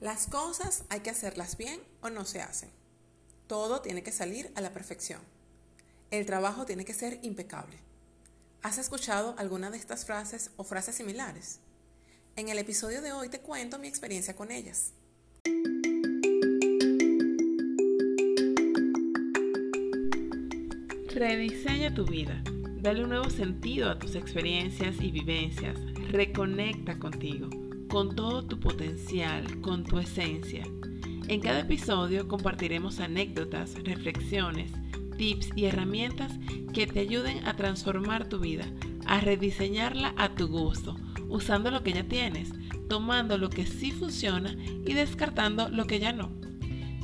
Las cosas hay que hacerlas bien o no se hacen. Todo tiene que salir a la perfección. El trabajo tiene que ser impecable. ¿Has escuchado alguna de estas frases o frases similares? En el episodio de hoy te cuento mi experiencia con ellas. Rediseña tu vida. Dale un nuevo sentido a tus experiencias y vivencias. Reconecta contigo, con todo tu potencial, con tu esencia. En cada episodio compartiremos anécdotas, reflexiones, tips y herramientas que te ayuden a transformar tu vida, a rediseñarla a tu gusto, usando lo que ya tienes, tomando lo que sí funciona y descartando lo que ya no.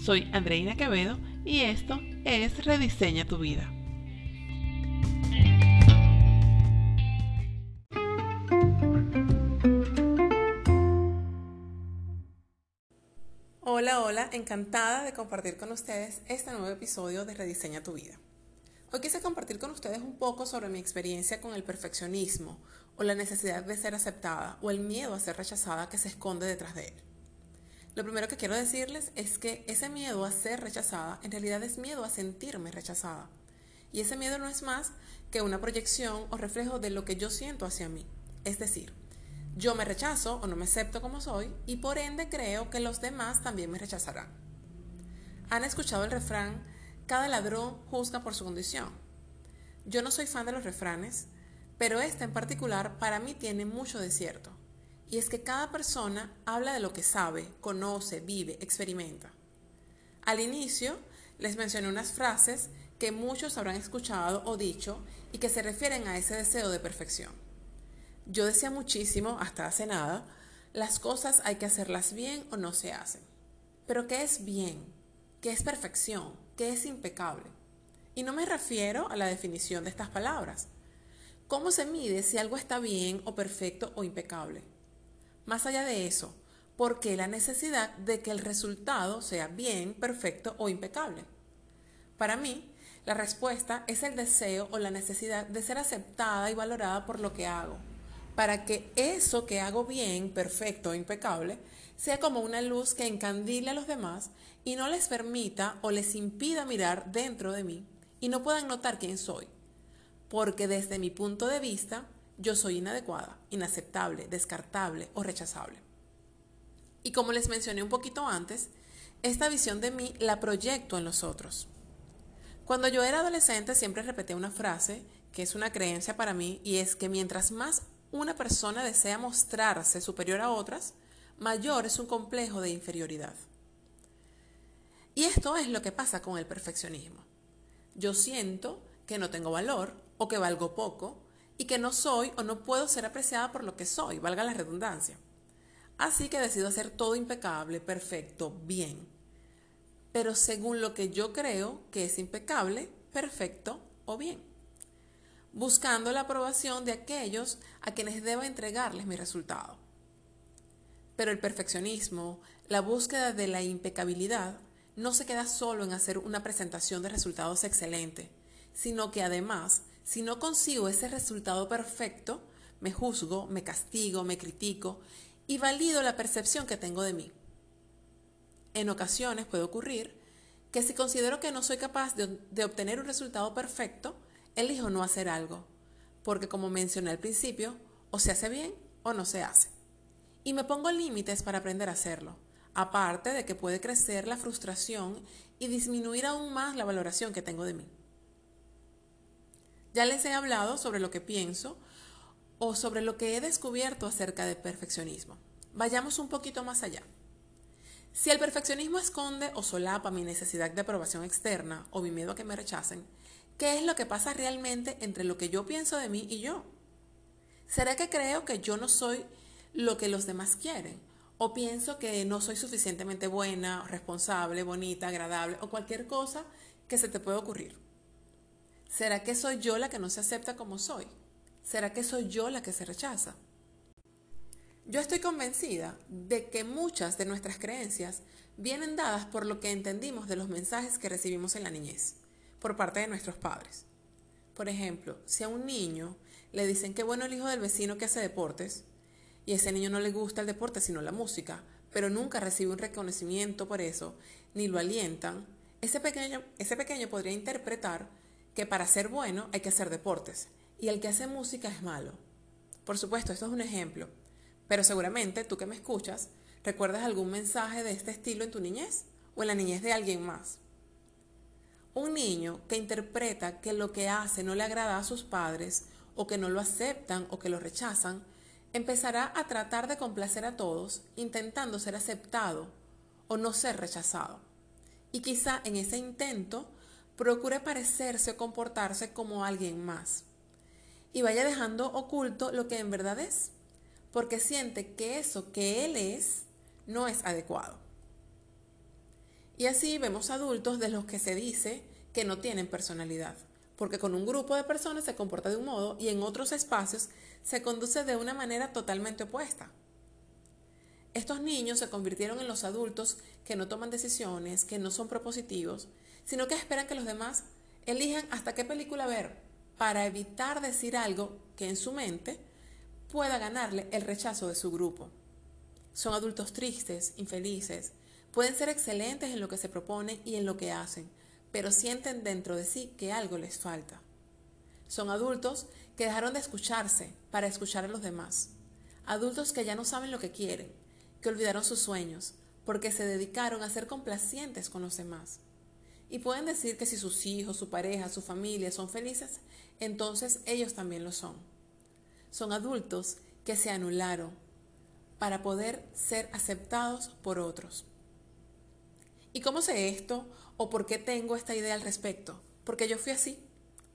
Soy Andreina Quevedo y esto es Rediseña tu vida. Hola, encantada de compartir con ustedes este nuevo episodio de Rediseña tu vida. Hoy quise compartir con ustedes un poco sobre mi experiencia con el perfeccionismo o la necesidad de ser aceptada o el miedo a ser rechazada que se esconde detrás de él. Lo primero que quiero decirles es que ese miedo a ser rechazada en realidad es miedo a sentirme rechazada. Y ese miedo no es más que una proyección o reflejo de lo que yo siento hacia mí. Es decir, yo me rechazo o no me acepto como soy y por ende creo que los demás también me rechazarán. ¿Han escuchado el refrán, cada ladrón juzga por su condición? Yo no soy fan de los refranes, pero este en particular para mí tiene mucho de cierto. Y es que cada persona habla de lo que sabe, conoce, vive, experimenta. Al inicio les mencioné unas frases que muchos habrán escuchado o dicho y que se refieren a ese deseo de perfección. Yo decía muchísimo, hasta hace nada, las cosas hay que hacerlas bien o no se hacen. Pero ¿qué es bien? ¿Qué es perfección? ¿Qué es impecable? Y no me refiero a la definición de estas palabras. ¿Cómo se mide si algo está bien o perfecto o impecable? Más allá de eso, ¿por qué la necesidad de que el resultado sea bien, perfecto o impecable? Para mí, la respuesta es el deseo o la necesidad de ser aceptada y valorada por lo que hago, para que eso que hago bien, perfecto, impecable, sea como una luz que encandile a los demás y no les permita o les impida mirar dentro de mí y no puedan notar quién soy. Porque desde mi punto de vista, yo soy inadecuada, inaceptable, descartable o rechazable. Y como les mencioné un poquito antes, esta visión de mí la proyecto en los otros. Cuando yo era adolescente siempre repetía una frase que es una creencia para mí y es que mientras más una persona desea mostrarse superior a otras, mayor es un complejo de inferioridad. Y esto es lo que pasa con el perfeccionismo. Yo siento que no tengo valor o que valgo poco y que no soy o no puedo ser apreciada por lo que soy, valga la redundancia. Así que decido hacer todo impecable, perfecto, bien. Pero según lo que yo creo que es impecable, perfecto o bien buscando la aprobación de aquellos a quienes debo entregarles mi resultado. Pero el perfeccionismo, la búsqueda de la impecabilidad, no se queda solo en hacer una presentación de resultados excelente, sino que además, si no consigo ese resultado perfecto, me juzgo, me castigo, me critico y valido la percepción que tengo de mí. En ocasiones puede ocurrir que si considero que no soy capaz de, de obtener un resultado perfecto, elijo no hacer algo, porque como mencioné al principio, o se hace bien o no se hace. Y me pongo límites para aprender a hacerlo, aparte de que puede crecer la frustración y disminuir aún más la valoración que tengo de mí. Ya les he hablado sobre lo que pienso o sobre lo que he descubierto acerca del perfeccionismo. Vayamos un poquito más allá. Si el perfeccionismo esconde o solapa mi necesidad de aprobación externa o mi miedo a que me rechacen, ¿Qué es lo que pasa realmente entre lo que yo pienso de mí y yo? ¿Será que creo que yo no soy lo que los demás quieren? ¿O pienso que no soy suficientemente buena, responsable, bonita, agradable o cualquier cosa que se te pueda ocurrir? ¿Será que soy yo la que no se acepta como soy? ¿Será que soy yo la que se rechaza? Yo estoy convencida de que muchas de nuestras creencias vienen dadas por lo que entendimos de los mensajes que recibimos en la niñez por parte de nuestros padres. Por ejemplo, si a un niño le dicen que bueno el hijo del vecino que hace deportes, y ese niño no le gusta el deporte sino la música, pero nunca recibe un reconocimiento por eso, ni lo alientan, ese pequeño, ese pequeño podría interpretar que para ser bueno hay que hacer deportes y el que hace música es malo. Por supuesto, esto es un ejemplo, pero seguramente tú que me escuchas recuerdas algún mensaje de este estilo en tu niñez o en la niñez de alguien más. Un niño que interpreta que lo que hace no le agrada a sus padres o que no lo aceptan o que lo rechazan, empezará a tratar de complacer a todos intentando ser aceptado o no ser rechazado. Y quizá en ese intento procure parecerse o comportarse como alguien más. Y vaya dejando oculto lo que en verdad es, porque siente que eso que él es no es adecuado. Y así vemos adultos de los que se dice que no tienen personalidad, porque con un grupo de personas se comporta de un modo y en otros espacios se conduce de una manera totalmente opuesta. Estos niños se convirtieron en los adultos que no toman decisiones, que no son propositivos, sino que esperan que los demás elijan hasta qué película ver para evitar decir algo que en su mente pueda ganarle el rechazo de su grupo. Son adultos tristes, infelices, pueden ser excelentes en lo que se propone y en lo que hacen, pero sienten dentro de sí que algo les falta. Son adultos que dejaron de escucharse para escuchar a los demás. Adultos que ya no saben lo que quieren, que olvidaron sus sueños porque se dedicaron a ser complacientes con los demás. Y pueden decir que si sus hijos, su pareja, su familia son felices, entonces ellos también lo son. Son adultos que se anularon para poder ser aceptados por otros. ¿Y cómo sé esto o por qué tengo esta idea al respecto? Porque yo fui así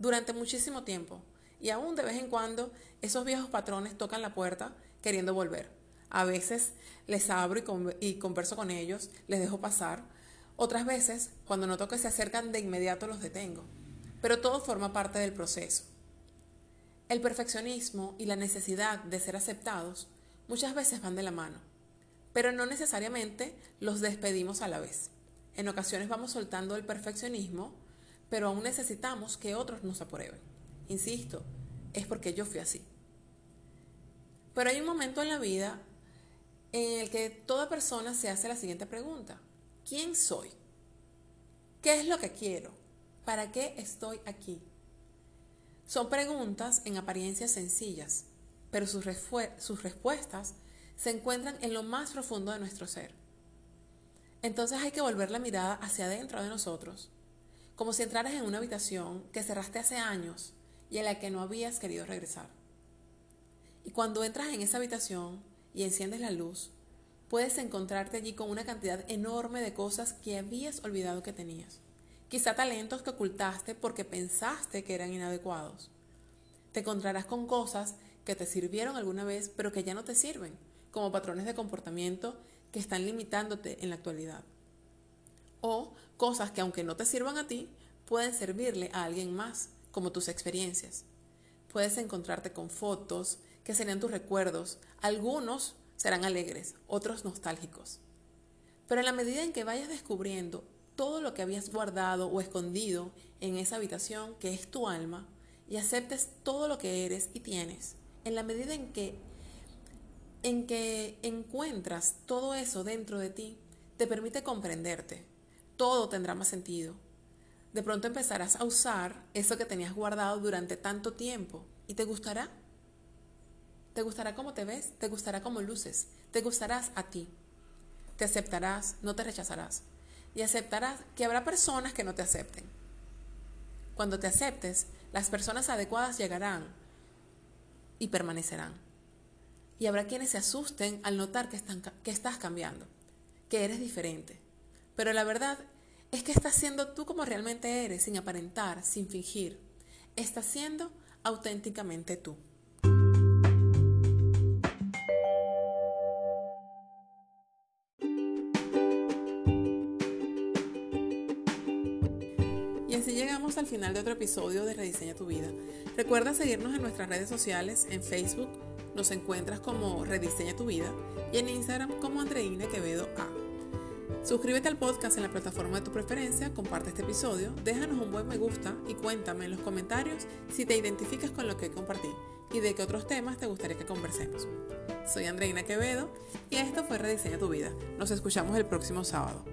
durante muchísimo tiempo y aún de vez en cuando esos viejos patrones tocan la puerta queriendo volver. A veces les abro y, converso con ellos, les dejo pasar. Otras veces, cuando noto que se acercan, de inmediato los detengo. Pero todo forma parte del proceso. El perfeccionismo y la necesidad de ser aceptados muchas veces van de la mano, pero no necesariamente los despedimos a la vez. En ocasiones vamos soltando el perfeccionismo, pero aún necesitamos que otros nos aprueben. Insisto, es porque yo fui así. Pero hay un momento en la vida en el que toda persona se hace la siguiente pregunta. ¿Quién soy? ¿Qué es lo que quiero? ¿Para qué estoy aquí? Son preguntas en apariencia sencillas, pero sus, sus, respuestas se encuentran en lo más profundo de nuestro ser. Entonces hay que volver la mirada hacia adentro de nosotros, como si entraras en una habitación que cerraste hace años y en la que no habías querido regresar. Y cuando entras en esa habitación, y enciendes la luz, puedes encontrarte allí con una cantidad enorme de cosas que habías olvidado que tenías. Quizá talentos que ocultaste porque pensaste que eran inadecuados. Te encontrarás con cosas que te sirvieron alguna vez pero que ya no te sirven, como patrones de comportamiento que están limitándote en la actualidad. O cosas que aunque no te sirvan a ti, pueden servirle a alguien más, como tus experiencias. Puedes encontrarte con fotos, que serían tus recuerdos. Algunos serán alegres, otros nostálgicos. Pero en la medida en que vayas descubriendo todo lo que habías guardado o escondido en esa habitación que es tu alma y aceptes todo lo que eres y tienes, en la medida en que en que encuentras todo eso dentro de ti, te permite comprenderte. Todo tendrá más sentido. De pronto empezarás a usar eso que tenías guardado durante tanto tiempo y te gustará. Te gustará cómo te ves, te gustará cómo luces, te gustarás a ti. Te aceptarás, no te rechazarás. Y aceptarás que habrá personas que no te acepten. Cuando te aceptes, las personas adecuadas llegarán y permanecerán. Y habrá quienes se asusten al notar que, que estás cambiando, que eres diferente. Pero la verdad es que estás siendo tú como realmente eres, sin aparentar, sin fingir. Estás siendo auténticamente tú. al final de otro episodio de Rediseña tu vida. Recuerda seguirnos en nuestras redes sociales, en Facebook nos encuentras como Rediseña tu vida y en Instagram como Andreina Quevedo A. Suscríbete al podcast en la plataforma de tu preferencia, comparte este episodio, déjanos un buen me gusta y cuéntame en los comentarios si te identificas con lo que compartí. y de qué otros temas te gustaría que conversemos. Soy Andreina Quevedo y esto fue Rediseña tu vida. Nos escuchamos el próximo sábado.